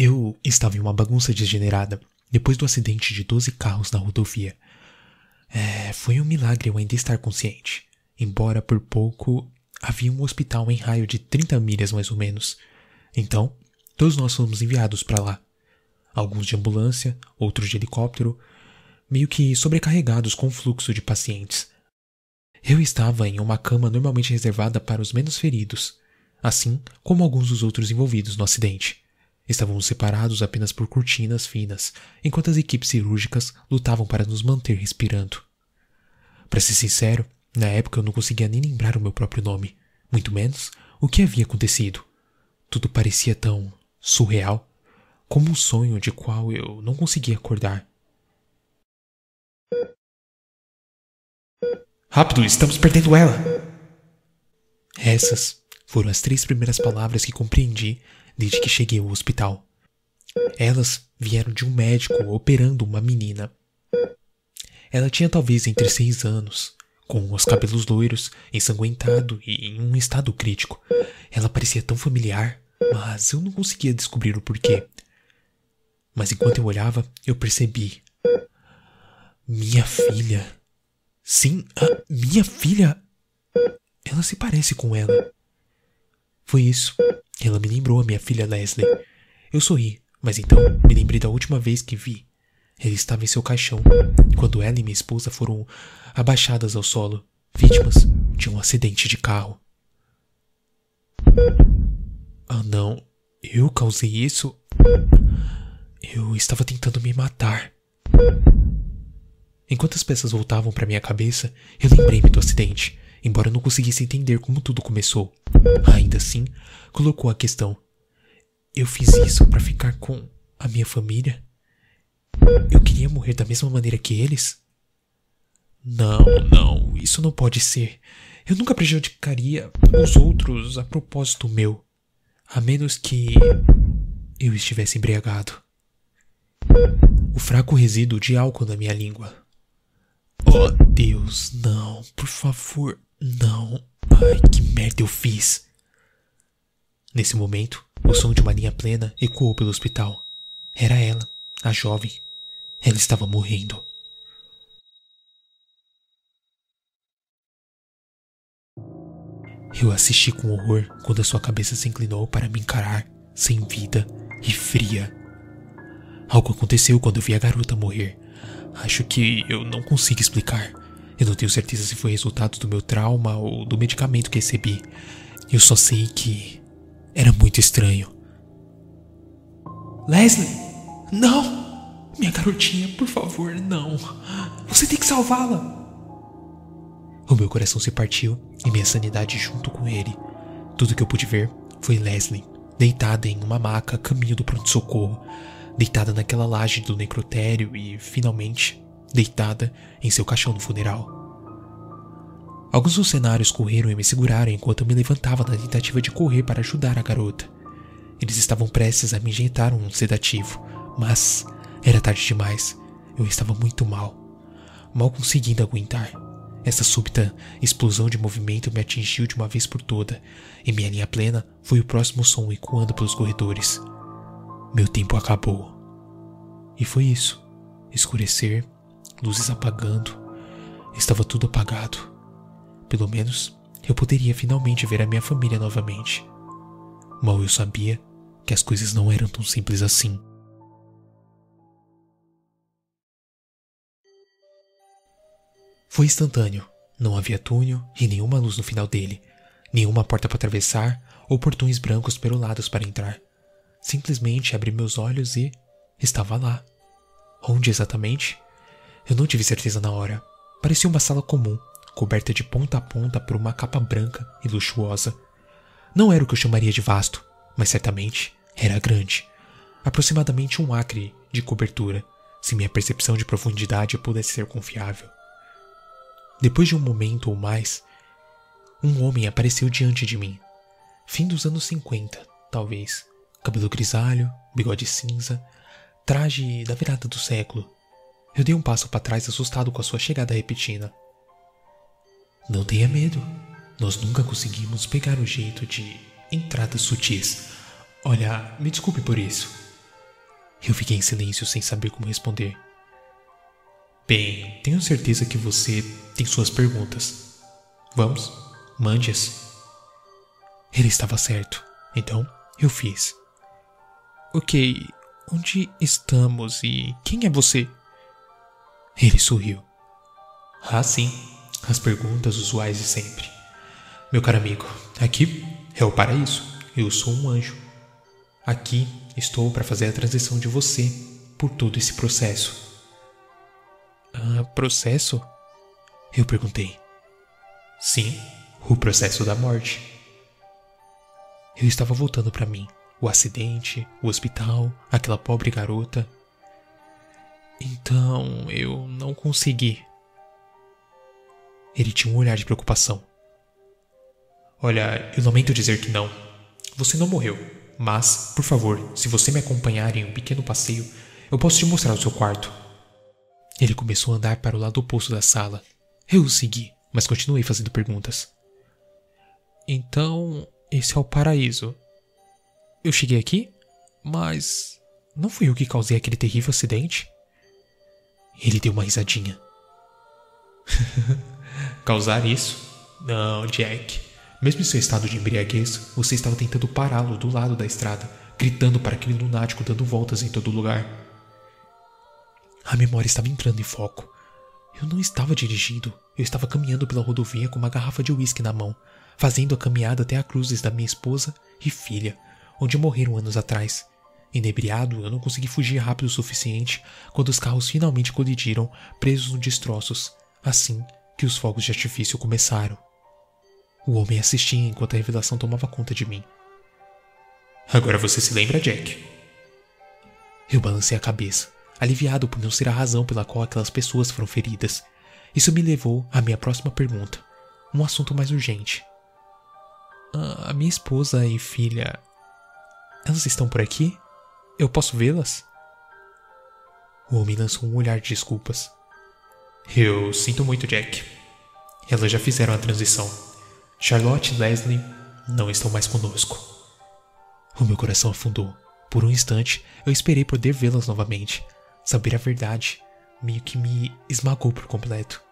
Eu estava em uma bagunça degenerada depois do acidente de 12 carros na rodovia. É, foi um milagre eu ainda estar consciente, embora por pouco havia um hospital em raio de 30 milhas mais ou menos. Então, todos nós fomos enviados para lá. Alguns de ambulância, outros de helicóptero, meio que sobrecarregados com o fluxo de pacientes. Eu estava em uma cama normalmente reservada para os menos feridos, assim como alguns dos outros envolvidos no acidente. Estávamos separados apenas por cortinas finas, enquanto as equipes cirúrgicas lutavam para nos manter respirando. Para ser sincero, na época eu não conseguia nem lembrar o meu próprio nome, muito menos o que havia acontecido. Tudo parecia tão surreal, como um sonho de qual eu não conseguia acordar. Rápido, estamos perdendo ela! Essas foram as três primeiras palavras que compreendi desde que cheguei ao hospital. Elas vieram de um médico operando uma menina. Ela tinha talvez entre seis anos, com os cabelos loiros, ensanguentado e em um estado crítico. Ela parecia tão familiar, mas eu não conseguia descobrir o porquê. Mas enquanto eu olhava, eu percebi. Minha filha. Sim, minha filha. Ela se parece com ela. Foi isso. Ela me lembrou a minha filha Leslie. Eu sorri, mas então me lembrei da última vez que vi. Ele estava em seu caixão, quando ela e minha esposa foram abaixadas ao solo, vítimas de um acidente de carro. Ah, não. Eu causei isso? Eu estava tentando me matar. Enquanto as peças voltavam para minha cabeça, eu lembrei-me do acidente, embora não conseguisse entender como tudo começou. Ainda assim, colocou a questão: Eu fiz isso para ficar com a minha família? Eu queria morrer da mesma maneira que eles? Não, não, isso não pode ser. Eu nunca prejudicaria os outros a propósito meu, a menos que eu estivesse embriagado. O fraco resíduo de álcool na minha língua Oh Deus, não, por favor, não. Ai, que merda eu fiz. Nesse momento, o som de uma linha plena ecoou pelo hospital. Era ela, a jovem. Ela estava morrendo. Eu assisti com horror quando a sua cabeça se inclinou para me encarar, sem vida e fria. Algo aconteceu quando eu vi a garota morrer, Acho que eu não consigo explicar. Eu não tenho certeza se foi resultado do meu trauma ou do medicamento que recebi. Eu só sei que era muito estranho. Leslie! Não! Minha garotinha, por favor, não. Você tem que salvá-la. O meu coração se partiu e minha sanidade junto com ele. Tudo que eu pude ver foi Leslie, deitada em uma maca a caminho do pronto-socorro, deitada naquela laje do necrotério e, finalmente, deitada em seu caixão no funeral. Alguns dos cenários correram e me seguraram enquanto eu me levantava na tentativa de correr para ajudar a garota. Eles estavam prestes a me injetar um sedativo, mas era tarde demais. Eu estava muito mal, mal conseguindo aguentar. Essa súbita explosão de movimento me atingiu de uma vez por toda, e minha linha plena foi o próximo som ecoando pelos corredores. Meu tempo acabou. E foi isso. Escurecer, luzes apagando. Estava tudo apagado. Pelo menos eu poderia finalmente ver a minha família novamente. Mal eu sabia que as coisas não eram tão simples assim. Foi instantâneo. Não havia túnel e nenhuma luz no final dele, nenhuma porta para atravessar ou portões brancos perolados para entrar. Simplesmente abri meus olhos e estava lá. Onde exatamente? Eu não tive certeza na hora. Parecia uma sala comum, coberta de ponta a ponta por uma capa branca e luxuosa. Não era o que eu chamaria de vasto, mas certamente era grande. Aproximadamente um acre de cobertura, se minha percepção de profundidade pudesse ser confiável. Depois de um momento ou mais, um homem apareceu diante de mim. Fim dos anos 50, talvez cabelo grisalho, bigode cinza, traje da virada do século. Eu dei um passo para trás assustado com a sua chegada repentina. Não tenha medo. Nós nunca conseguimos pegar o jeito de entradas sutis. Olha, me desculpe por isso. Eu fiquei em silêncio sem saber como responder. Bem, tenho certeza que você tem suas perguntas. Vamos, mande-as. Ele estava certo, então eu fiz. Ok, onde estamos e quem é você? Ele sorriu. Ah, sim, as perguntas usuais de sempre. Meu caro amigo, aqui é o paraíso. Eu sou um anjo. Aqui estou para fazer a transição de você por todo esse processo. Ah, processo? Eu perguntei. Sim, o processo da morte. Eu estava voltando para mim. O acidente, o hospital, aquela pobre garota. Então eu não consegui. Ele tinha um olhar de preocupação. Olha, eu lamento dizer que não. Você não morreu, mas, por favor, se você me acompanhar em um pequeno passeio, eu posso te mostrar o seu quarto. Ele começou a andar para o lado oposto da sala. Eu o segui, mas continuei fazendo perguntas. Então, esse é o paraíso. Eu cheguei aqui, mas não fui eu que causei aquele terrível acidente? Ele deu uma risadinha. Causar isso? Não, Jack. Mesmo em seu estado de embriaguez, você estava tentando pará-lo do lado da estrada, gritando para aquele lunático dando voltas em todo lugar. A memória estava entrando em foco. Eu não estava dirigindo, eu estava caminhando pela rodovia com uma garrafa de uísque na mão, fazendo a caminhada até a cruzes da minha esposa e filha, onde morreram anos atrás. Inebriado, eu não consegui fugir rápido o suficiente quando os carros finalmente colidiram, presos nos destroços, assim que os fogos de artifício começaram. O homem assistia enquanto a revelação tomava conta de mim. Agora você se lembra, Jack? Eu balancei a cabeça, aliviado por não ser a razão pela qual aquelas pessoas foram feridas. Isso me levou à minha próxima pergunta, um assunto mais urgente. A minha esposa e filha. Elas estão por aqui? Eu posso vê-las? O homem lançou um olhar de desculpas. Eu sinto muito, Jack. Elas já fizeram a transição. Charlotte e Leslie não estão mais conosco. O meu coração afundou. Por um instante, eu esperei poder vê-las novamente. Saber a verdade meio que me esmagou por completo.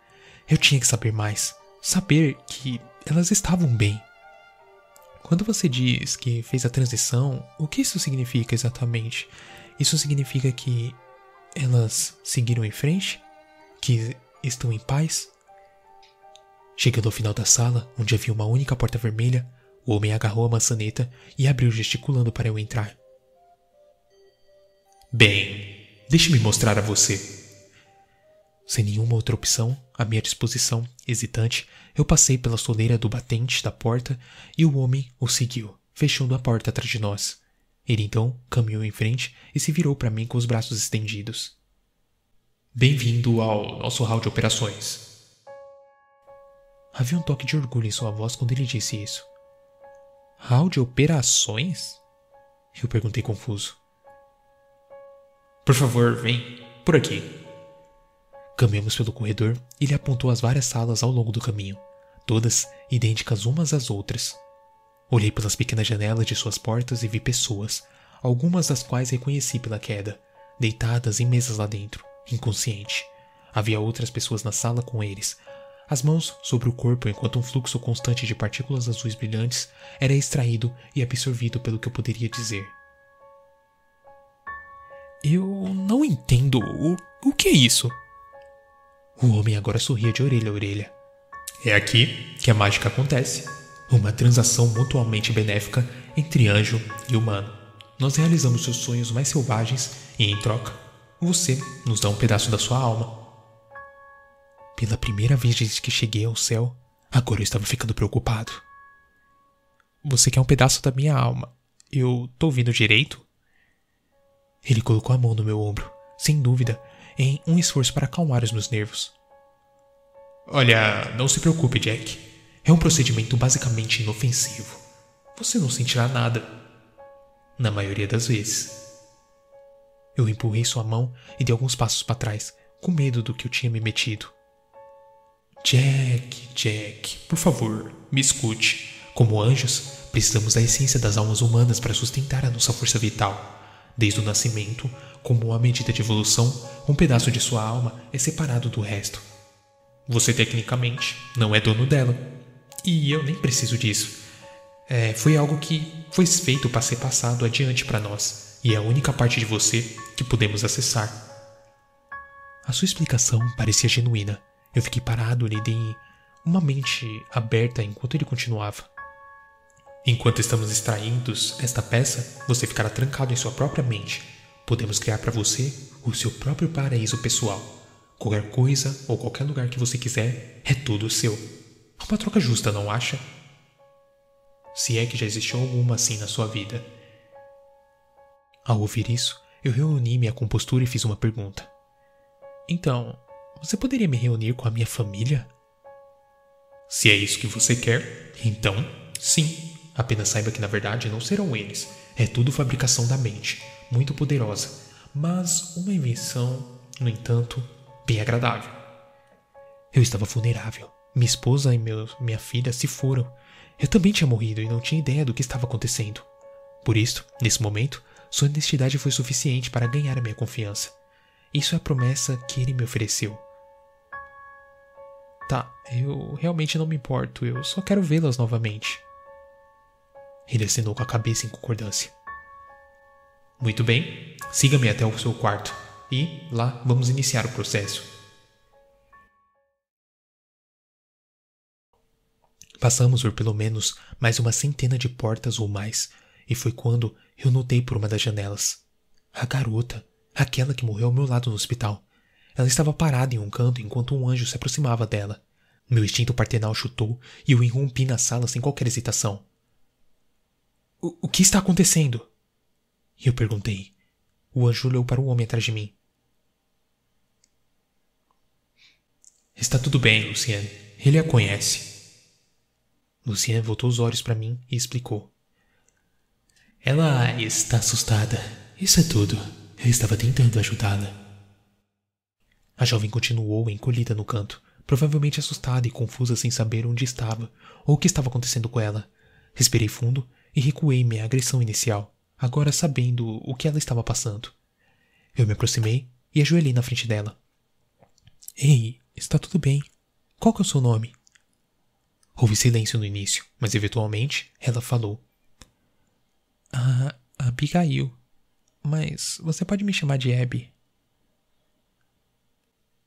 Eu tinha que saber mais. Saber que elas estavam bem. Quando você diz que fez a transição, o que isso significa exatamente? Isso significa que elas seguiram em frente? Que estão em paz? Chegando ao final da sala, onde havia uma única porta vermelha, o homem agarrou a maçaneta e abriu gesticulando para eu entrar. Bem, deixe-me mostrar a você. Sem nenhuma outra opção, à minha disposição, hesitante, eu passei pela soleira do batente da porta e o homem o seguiu, fechando a porta atrás de nós. Ele então caminhou em frente e se virou para mim com os braços estendidos. Bem-vindo ao nosso hall de operações. Havia um toque de orgulho em sua voz quando ele disse isso. Hall de operações? Eu perguntei confuso. Por favor, vem por aqui. Caminhamos pelo corredor e ele apontou as várias salas ao longo do caminho, todas idênticas umas às outras. Olhei pelas pequenas janelas de suas portas e vi pessoas, algumas das quais reconheci pela queda, deitadas em mesas lá dentro, inconsciente. Havia outras pessoas na sala com eles, as mãos sobre o corpo enquanto um fluxo constante de partículas azuis brilhantes era extraído e absorvido pelo que eu poderia dizer. Eu não entendo. O, o que é isso? O homem agora sorria de orelha a orelha. É aqui que a mágica acontece. Uma transação mutuamente benéfica entre anjo e humano. Nós realizamos seus sonhos mais selvagens e, em troca, você nos dá um pedaço da sua alma. Pela primeira vez desde que cheguei ao céu, agora eu estava ficando preocupado. Você quer um pedaço da minha alma? Eu tô ouvindo direito? Ele colocou a mão no meu ombro, sem dúvida, em um esforço para acalmar os meus nervos. Olha, não se preocupe, Jack. É um procedimento basicamente inofensivo. Você não sentirá nada. Na maioria das vezes. Eu empurrei sua mão e dei alguns passos para trás, com medo do que eu tinha me metido. Jack, Jack, por favor, me escute. Como anjos, precisamos da essência das almas humanas para sustentar a nossa força vital. Desde o nascimento, como uma medida de evolução, um pedaço de sua alma é separado do resto. Você, tecnicamente, não é dono dela. E eu nem preciso disso. É, foi algo que foi feito para ser passado adiante para nós, e é a única parte de você que podemos acessar. A sua explicação parecia genuína. Eu fiquei parado, lhe dei uma mente aberta enquanto ele continuava. Enquanto estamos extraindo esta peça, você ficará trancado em sua própria mente. Podemos criar para você o seu próprio paraíso pessoal. Qualquer coisa ou qualquer lugar que você quiser é tudo seu. Uma troca justa, não acha? Se é que já existiu alguma assim na sua vida. Ao ouvir isso, eu reuni minha compostura e fiz uma pergunta. Então, você poderia me reunir com a minha família? Se é isso que você quer, então sim. Apenas saiba que na verdade não serão eles. É tudo fabricação da mente, muito poderosa, mas uma invenção, no entanto, bem agradável. Eu estava vulnerável. Minha esposa e meu, minha filha se foram. Eu também tinha morrido e não tinha ideia do que estava acontecendo. Por isso, nesse momento, sua honestidade foi suficiente para ganhar a minha confiança. Isso é a promessa que ele me ofereceu. Tá, eu realmente não me importo, eu só quero vê-las novamente. Ele acenou com a cabeça em concordância. Muito bem, siga-me até o seu quarto e lá vamos iniciar o processo. Passamos por pelo menos mais uma centena de portas ou mais, e foi quando eu notei por uma das janelas. A garota, aquela que morreu ao meu lado no hospital. Ela estava parada em um canto enquanto um anjo se aproximava dela. Meu instinto partenal chutou e eu irrompi na sala sem qualquer hesitação. O, que está acontecendo? Eu perguntei. O anjo olhou para o homem atrás de mim. Está tudo bem, Luciane. Ele a conhece. Luciane voltou os olhos para mim e explicou. Ela está assustada. Isso é tudo. Eu estava tentando ajudá-la. A jovem continuou encolhida no canto, provavelmente assustada e confusa sem saber onde estava ou o que estava acontecendo com ela. Respirei fundo e recuei minha agressão inicial, agora sabendo o que ela estava passando. Eu me aproximei e ajoelhei na frente dela. Ei, está tudo bem. Qual que é o seu nome? Houve silêncio no início, mas eventualmente ela falou. Ah, Abigail. Mas você pode me chamar de Abby.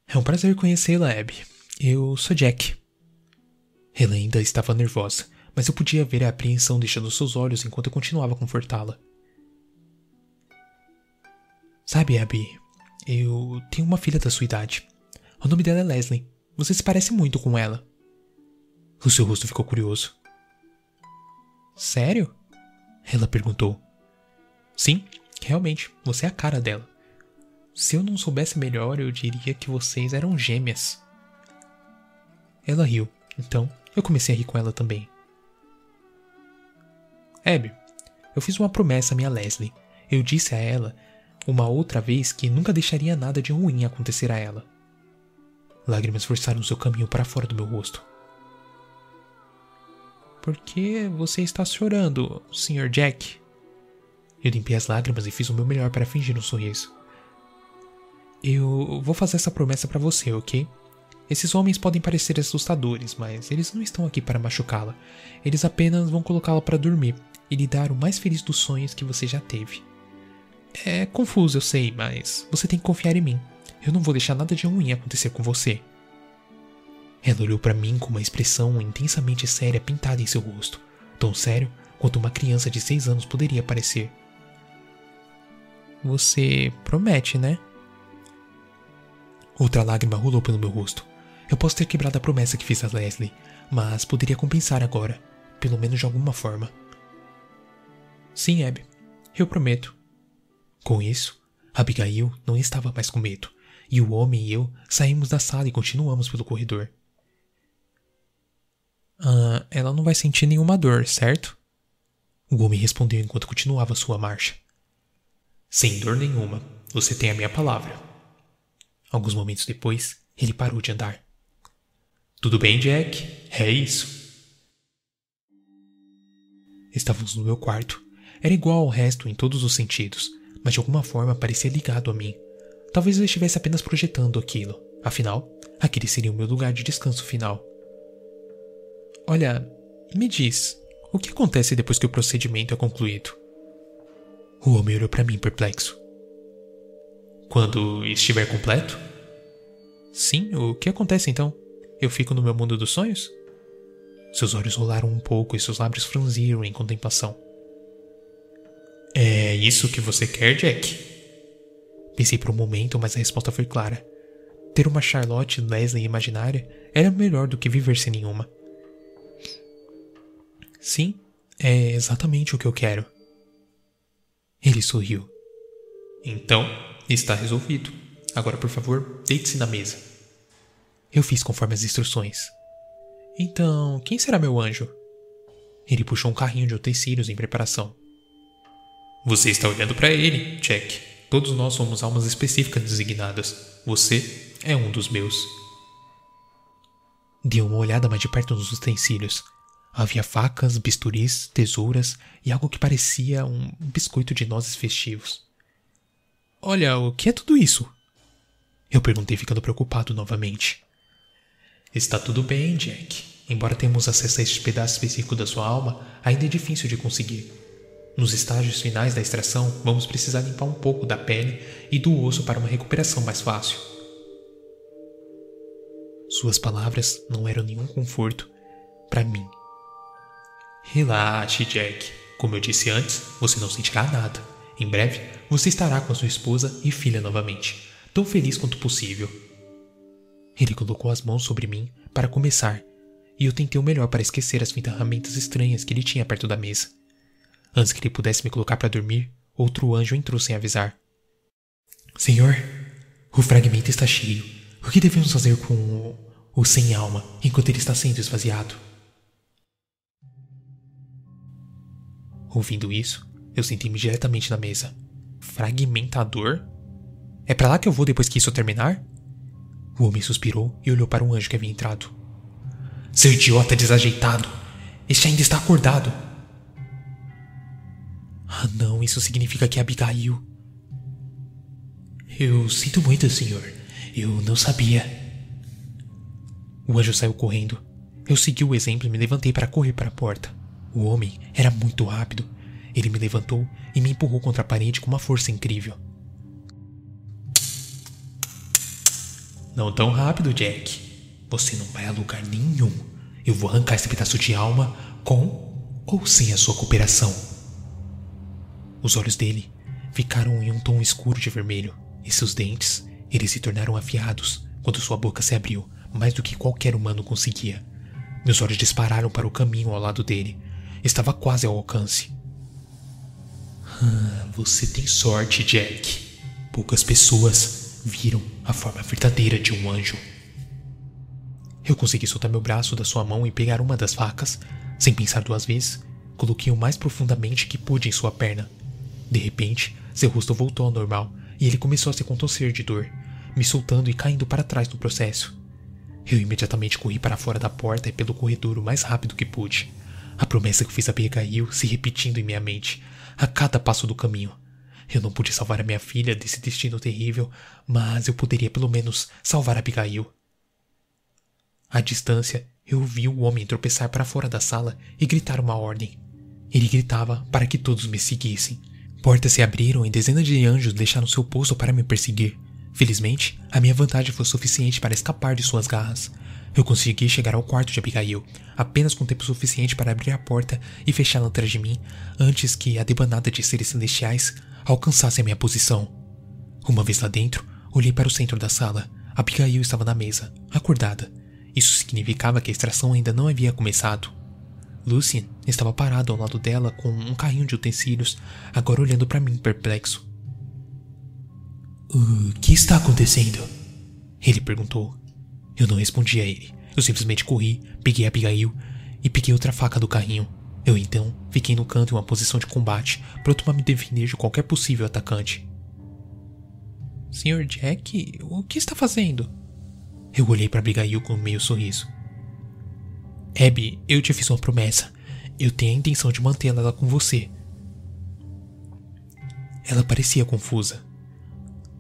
É um prazer conhecê-la, Abby. Eu sou Jack. Ela ainda estava nervosa, mas eu podia ver a apreensão deixando seus olhos enquanto eu continuava a confortá-la. Sabe, Abby, eu tenho uma filha da sua idade. O nome dela é Leslie. Você se parece muito com ela. O seu rosto ficou curioso. Sério? Ela perguntou. Sim, realmente, você é a cara dela. Se eu não soubesse melhor, eu diria que vocês eram gêmeas. Ela riu, então eu comecei a rir com ela também. Abby, eu fiz uma promessa à minha Leslie. Eu disse a ela uma outra vez que nunca deixaria nada de ruim acontecer a ela. Lágrimas forçaram seu caminho para fora do meu rosto. Por que você está chorando, Sr. Jack? Eu limpei as lágrimas e fiz o meu melhor para fingir um sorriso. Eu vou fazer essa promessa para você, ok? Esses homens podem parecer assustadores, mas eles não estão aqui para machucá-la. Eles apenas vão colocá-la para dormir e lhe dar o mais feliz dos sonhos que você já teve. É confuso, eu sei, mas você tem que confiar em mim. Eu não vou deixar nada de ruim acontecer com você. Ela olhou para mim com uma expressão intensamente séria pintada em seu rosto, tão sério quanto uma criança de seis anos poderia parecer. Você promete, né? Outra lágrima rolou pelo meu rosto. Eu posso ter quebrado a promessa que fiz a Leslie, mas poderia compensar agora, pelo menos de alguma forma. Sim, Abby, eu prometo. Com isso, Abigail não estava mais com medo, e o homem e eu saímos da sala e continuamos pelo corredor. Ah, ela não vai sentir nenhuma dor, certo? O homem respondeu enquanto continuava sua marcha. Sem dor nenhuma, você tem a minha palavra. Alguns momentos depois, ele parou de andar. Tudo bem, Jack? É isso. Estávamos no meu quarto. Era igual ao resto em todos os sentidos. mas de alguma forma parecia ligado a mim. Talvez eu estivesse apenas projetando aquilo. Afinal, aquele seria o meu lugar de descanso final. Olha, me diz, o que acontece depois que o procedimento é concluído? O homem olhou para mim perplexo. Quando estiver completo? Sim, o que acontece então? Eu fico no meu mundo dos sonhos? Seus olhos rolaram um pouco e seus lábios franziram em contemplação. É isso que você quer, Jack? Pensei por um momento, mas a resposta foi clara. Ter uma Charlotte Leslie imaginária era melhor do que viver sem nenhuma. Sim, é exatamente o que eu quero. Ele sorriu. Então, está resolvido. Agora, por favor, deite-se na mesa. Eu fiz conforme as instruções. Então, quem será meu anjo? Ele puxou um carrinho de utensílios em preparação. Você está olhando para ele, Jack. Todos nós somos almas específicas designadas. Você é um dos meus. Dei uma olhada mais de perto nos utensílios. Havia facas, bisturis, tesouras e algo que parecia um biscoito de nozes festivos. Olha, o que é tudo isso? Eu perguntei, ficando preocupado novamente. Está tudo bem, Jack. Embora tenhamos acesso a este pedaço específico da sua alma, ainda é difícil de conseguir. Nos estágios finais da extração, vamos precisar limpar um pouco da pele e do osso para uma recuperação mais fácil. Suas palavras não eram nenhum conforto para mim. Relaxe, Jack. Como eu disse antes, você não sentirá nada. Em breve, você estará com a sua esposa e filha novamente, tão feliz quanto possível. Ele colocou as mãos sobre mim para começar, e eu tentei o melhor para esquecer as ferramentas estranhas que ele tinha perto da mesa. Antes que ele pudesse me colocar para dormir, outro anjo entrou sem avisar. Senhor, o fragmento está cheio. O que devemos fazer com o, o sem alma enquanto ele está sendo esvaziado? Ouvindo isso, eu sentei-me diretamente na mesa. Fragmentador? É para lá que eu vou depois que isso terminar? O homem suspirou e olhou para o anjo que havia entrado. Seu idiota desajeitado! Este ainda está acordado! Ah, não, isso significa que Abigail. Eu sinto muito, senhor. Eu não sabia. O anjo saiu correndo. Eu segui o exemplo e me levantei para correr para a porta. O homem era muito rápido. Ele me levantou e me empurrou contra a parede com uma força incrível. Não tão rápido, Jack. Você não vai a lugar nenhum. Eu vou arrancar esse pedaço de alma com ou sem a sua cooperação. Os olhos dele ficaram em um tom escuro de vermelho, e seus dentes, eles se tornaram afiados quando sua boca se abriu, mais do que qualquer humano conseguia. Meus olhos dispararam para o caminho ao lado dele. Estava quase ao alcance. Ah, você tem sorte, Jack. Poucas pessoas viram a forma verdadeira de um anjo. Eu consegui soltar meu braço da sua mão e pegar uma das facas. Sem pensar duas vezes, coloquei o mais profundamente que pude em sua perna. De repente, seu rosto voltou ao normal e ele começou a se contorcer de dor, me soltando e caindo para trás no processo. Eu imediatamente corri para fora da porta e pelo corredor o mais rápido que pude. A promessa que fiz a Abigail se repetindo em minha mente, a cada passo do caminho. Eu não pude salvar a minha filha desse destino terrível, mas eu poderia pelo menos salvar a Abigail. À distância, eu vi o homem tropeçar para fora da sala e gritar uma ordem. Ele gritava para que todos me seguissem. Portas se abriram e dezenas de anjos deixaram seu posto para me perseguir. Felizmente, a minha vantagem foi suficiente para escapar de suas garras. Eu consegui chegar ao quarto de Abigail, apenas com tempo suficiente para abrir a porta e fechá-la atrás de mim, antes que a debanada de seres celestiais alcançasse a minha posição. Uma vez lá dentro, olhei para o centro da sala. Abigail estava na mesa, acordada. Isso significava que a extração ainda não havia começado. Lucien estava parado ao lado dela com um carrinho de utensílios, agora olhando para mim perplexo. O que está acontecendo? Ele perguntou. Eu não respondi a ele. Eu simplesmente corri, peguei Abigail e peguei outra faca do carrinho. Eu então fiquei no canto em uma posição de combate, pronto para me defender de qualquer possível atacante. Senhor Jack, o que está fazendo? Eu olhei para Abigail com um meio sorriso. Abby, eu te fiz uma promessa. Eu tenho a intenção de mantê-la com você. Ela parecia confusa.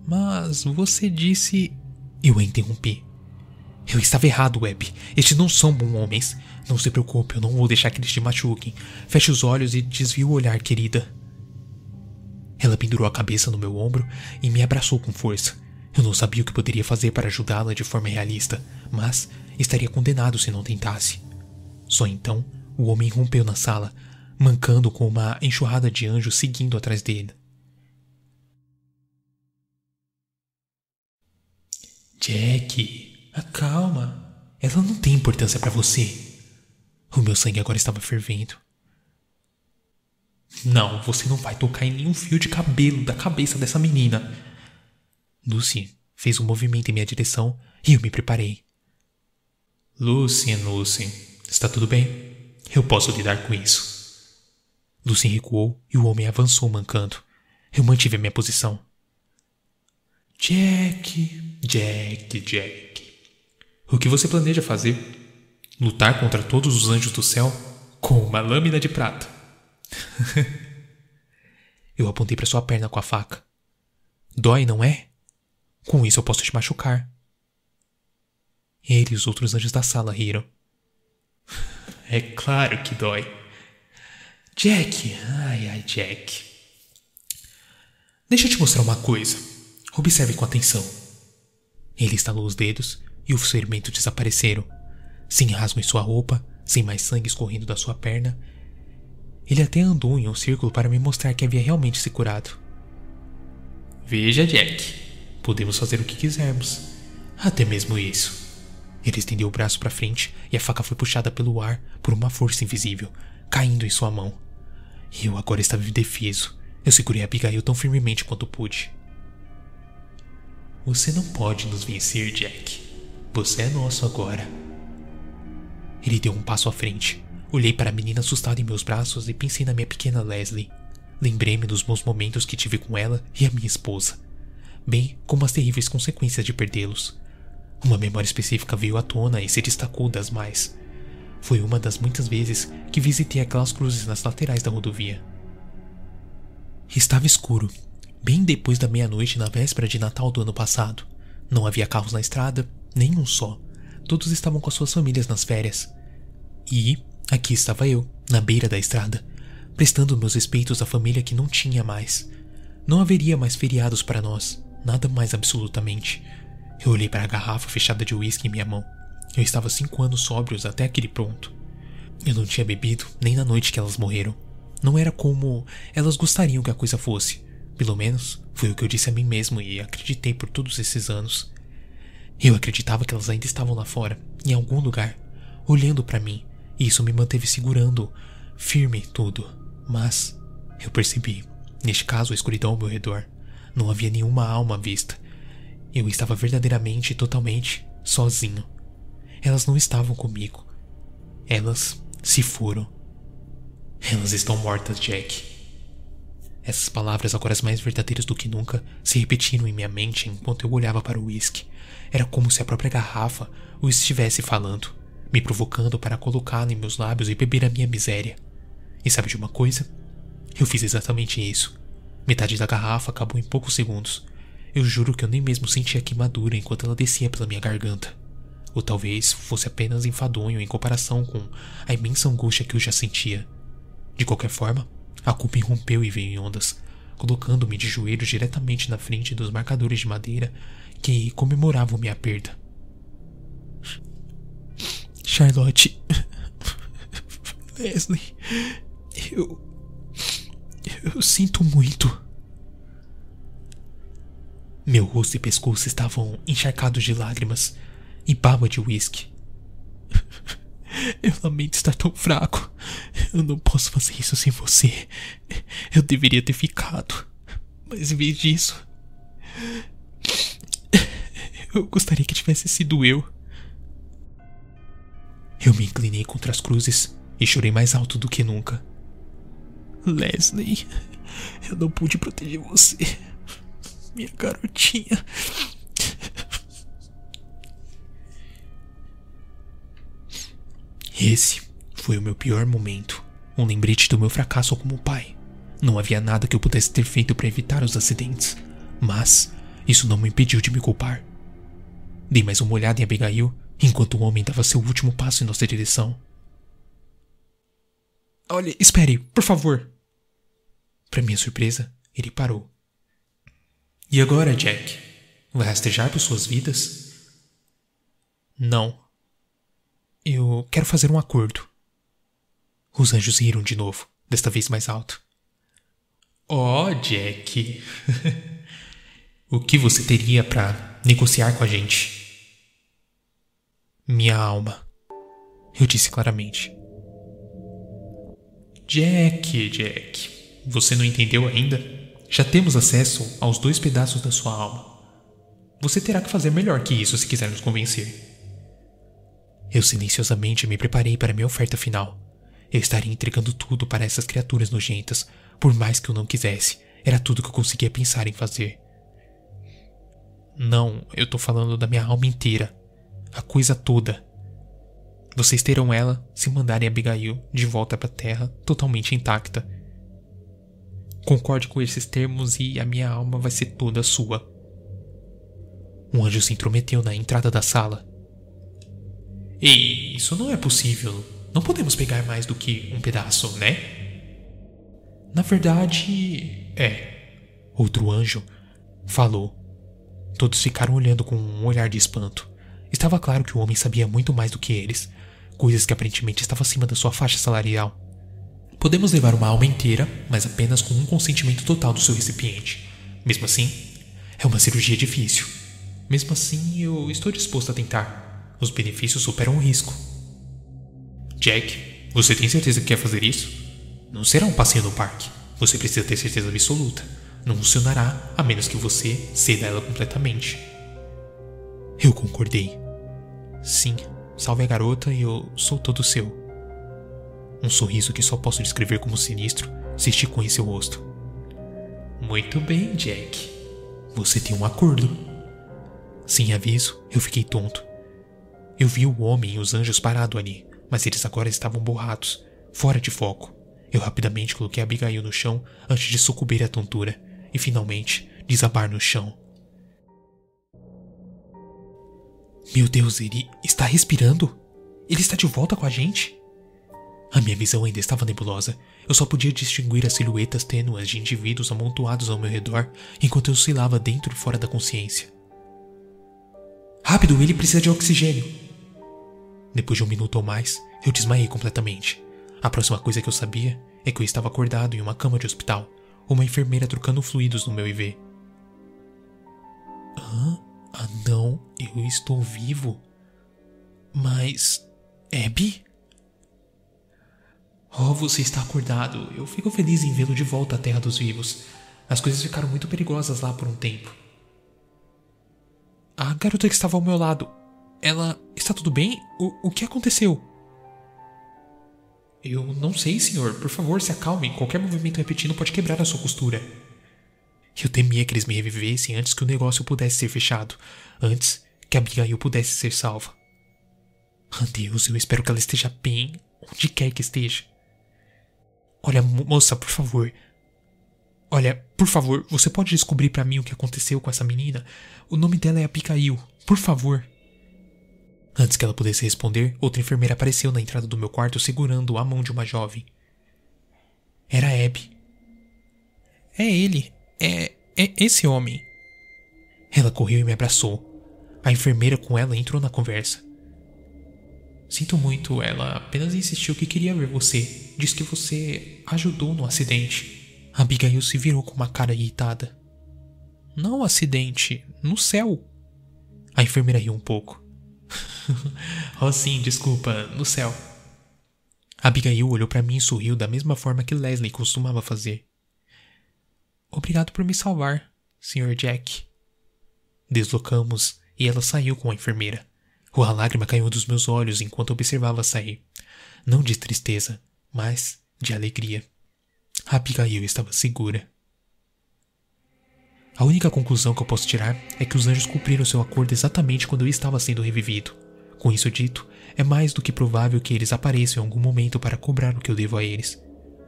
Mas você disse. Eu a interrompi. Eu estava errado, Webb. Estes não são bons homens. Não se preocupe, eu não vou deixar que eles te machuquem. Feche os olhos e desvie o olhar, querida. Ela pendurou a cabeça no meu ombro e me abraçou com força. Eu não sabia o que poderia fazer para ajudá-la de forma realista, mas estaria condenado se não tentasse. Só então o homem rompeu na sala, mancando com uma enxurrada de anjos seguindo atrás dele. Jack, acalma. Ela não tem importância para você. O meu sangue agora estava fervendo. Não, você não vai tocar em nenhum fio de cabelo da cabeça dessa menina. Lucy fez um movimento em minha direção e eu me preparei. Lucy, Lucy, está tudo bem? Eu posso lidar com isso. Lucy recuou e o homem avançou mancando. Eu mantive a minha posição. Jack, Jack, Jack. O que você planeja fazer? Lutar contra todos os anjos do céu com uma lâmina de prata. eu apontei para sua perna com a faca. Dói, não é? Com isso eu posso te machucar. Ele e os outros anjos da sala riram. É claro que dói. Jack, ai ai, Jack. Deixa eu te mostrar uma coisa. Observe com atenção. Ele estalou os dedos e os ferimentos desapareceram. Sem rasgo em sua roupa, sem mais sangue escorrendo da sua perna. Ele até andou em um círculo para me mostrar que havia realmente se curado. Veja, Jack. Podemos fazer o que quisermos. Até mesmo isso. Ele estendeu o braço para frente e a faca foi puxada pelo ar por uma força invisível, caindo em sua mão. Eu agora estava indefeso. Eu segurei Abigail tão firmemente quanto pude. Você não pode nos vencer, Jack. Você é nosso agora. Ele deu um passo à frente. Olhei para a menina assustada em meus braços e pensei na minha pequena Leslie. Lembrei-me dos bons momentos que tive com ela e a minha esposa, bem como as terríveis consequências de perdê-los. Uma memória específica veio à tona e se destacou das mais. Foi uma das muitas vezes que visitei aquelas cruzes nas laterais da rodovia. Estava escuro, bem depois da meia-noite na véspera de Natal do ano passado. Não havia carros na estrada, nem um só. Todos estavam com as suas famílias nas férias. E aqui estava eu, na beira da estrada, prestando meus respeitos à família que não tinha mais. Não haveria mais feriados para nós, nada mais absolutamente. Eu olhei para a garrafa fechada de uísque em minha mão. Eu estava cinco anos sóbrios até aquele ponto. Eu não tinha bebido nem na noite que elas morreram. Não era como elas gostariam que a coisa fosse. Pelo menos foi o que eu disse a mim mesmo e acreditei por todos esses anos. Eu acreditava que elas ainda estavam lá fora, em algum lugar, olhando para mim, e isso me manteve segurando, firme tudo. Mas eu percebi, neste caso a escuridão ao meu redor, não havia nenhuma alma à vista eu estava verdadeiramente e totalmente sozinho. Elas não estavam comigo. Elas se foram. Elas estão mortas, Jack. Essas palavras, agora as mais verdadeiras do que nunca, se repetiram em minha mente enquanto eu olhava para o uísque. Era como se a própria garrafa o estivesse falando, me provocando para colocá-la em meus lábios e beber a minha miséria. E sabe de uma coisa? Eu fiz exatamente isso. Metade da garrafa acabou em poucos segundos, eu juro que eu nem mesmo senti a queimadura enquanto ela descia pela minha garganta. Ou talvez fosse apenas enfadonho em comparação com a imensa angústia que eu já sentia. De qualquer forma, a culpa irrompeu e veio em ondas, colocando-me de joelhos diretamente na frente dos marcadores de madeira que comemoravam minha perda. Charlotte. Leslie. Eu. Eu sinto muito. Meu rosto e pescoço estavam encharcados de lágrimas e baba de uísque. Eu lamento estar tão fraco. Eu não posso fazer isso sem você. Eu deveria ter ficado. Mas em vez disso. Eu gostaria que tivesse sido eu. Eu me inclinei contra as cruzes e chorei mais alto do que nunca. Leslie, eu não pude proteger você minha garotinha. Esse foi o meu pior momento, um lembrete do meu fracasso como pai. Não havia nada que eu pudesse ter feito para evitar os acidentes, mas isso não me impediu de me culpar. Dei mais uma olhada em Abigail enquanto o homem dava seu último passo em nossa direção. Olhe, espere, por favor. Para minha surpresa, ele parou. E agora, Jack? Vai rastejar por suas vidas? Não. Eu quero fazer um acordo. Os anjos riram de novo, desta vez mais alto. Oh, Jack. o que você teria para negociar com a gente? Minha alma. Eu disse claramente. Jack, Jack. Você não entendeu ainda? Já temos acesso aos dois pedaços da sua alma. Você terá que fazer melhor que isso se quiser nos convencer. Eu silenciosamente me preparei para minha oferta final. Eu estaria entregando tudo para essas criaturas nojentas, por mais que eu não quisesse. Era tudo que eu conseguia pensar em fazer. Não, eu tô falando da minha alma inteira. A coisa toda. Vocês terão ela se mandarem Abigail de volta para a Terra totalmente intacta. Concorde com esses termos e a minha alma vai ser toda sua. Um anjo se intrometeu na entrada da sala. Ei, isso não é possível. Não podemos pegar mais do que um pedaço, né? Na verdade, é. Outro anjo falou. Todos ficaram olhando com um olhar de espanto. Estava claro que o homem sabia muito mais do que eles, coisas que aparentemente estavam acima da sua faixa salarial. Podemos levar uma alma inteira, mas apenas com um consentimento total do seu recipiente. Mesmo assim, é uma cirurgia difícil. Mesmo assim, eu estou disposto a tentar. Os benefícios superam o risco. Jack, você tem certeza que quer fazer isso? Não será um passeio no parque. Você precisa ter certeza absoluta. Não funcionará a menos que você ceda ela completamente. Eu concordei. Sim, salve a garota e eu sou todo seu. Um sorriso que só posso descrever como sinistro se esticou em seu rosto. Muito bem, Jack. Você tem um acordo. Sem aviso, eu fiquei tonto. Eu vi o homem e os anjos parado ali, mas eles agora estavam borrados, fora de foco. Eu rapidamente coloquei Abigail no chão antes de sucumbir à tontura e finalmente desabar no chão. Meu Deus, ele está respirando? Ele está de volta com a gente? A minha visão ainda estava nebulosa. Eu só podia distinguir as silhuetas tênuas de indivíduos amontoados ao meu redor enquanto eu oscilava dentro e fora da consciência. Rápido, ele precisa de oxigênio! Depois de um minuto ou mais, eu desmaiei completamente. A próxima coisa que eu sabia é que eu estava acordado em uma cama de hospital, uma enfermeira trocando fluidos no meu IV. Hã? Ah, não, eu estou vivo. Mas. Abby? Oh, você está acordado. Eu fico feliz em vê-lo de volta à Terra dos Vivos. As coisas ficaram muito perigosas lá por um tempo. A garota que estava ao meu lado. Ela. Está tudo bem? O, o que aconteceu? Eu não sei, senhor. Por favor, se acalme. Qualquer movimento repetido pode quebrar a sua costura. Eu temia que eles me revivessem antes que o negócio pudesse ser fechado. Antes que a Abigail pudesse ser salva. Oh, Deus, eu espero que ela esteja bem, onde quer que esteja. Olha, moça, por favor. Olha, por favor, você pode descobrir para mim o que aconteceu com essa menina? O nome dela é Abigail. Por favor. Antes que ela pudesse responder, outra enfermeira apareceu na entrada do meu quarto segurando a mão de uma jovem. Era Abby. É ele. É, é esse homem. Ela correu e me abraçou. A enfermeira com ela entrou na conversa. Sinto muito, ela apenas insistiu que queria ver você. Diz que você ajudou no acidente. Abigail se virou com uma cara irritada. Não acidente, no céu. A enfermeira riu um pouco. oh, sim, desculpa, no céu. Abigail olhou para mim e sorriu da mesma forma que Leslie costumava fazer. Obrigado por me salvar, Sr. Jack. Deslocamos e ela saiu com a enfermeira. Uma lágrima caiu dos meus olhos enquanto observava sair. Não de tristeza, mas de alegria. Abigail estava segura. A única conclusão que eu posso tirar é que os anjos cumpriram seu acordo exatamente quando eu estava sendo revivido. Com isso dito, é mais do que provável que eles apareçam em algum momento para cobrar o que eu devo a eles.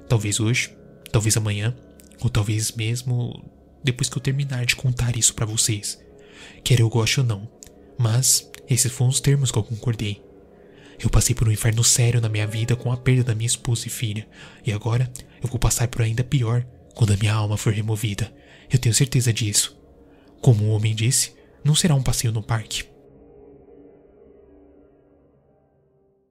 Talvez hoje, Talvez amanhã, ou talvez mesmo depois que eu terminar de contar isso para vocês. Quer eu goste ou não, mas esses foram os termos que eu concordei. Eu passei por um inferno sério na minha vida com a perda da minha esposa e filha, e agora eu vou passar por ainda pior quando a minha alma for removida. Eu tenho certeza disso. Como o homem disse, não será um passeio no parque,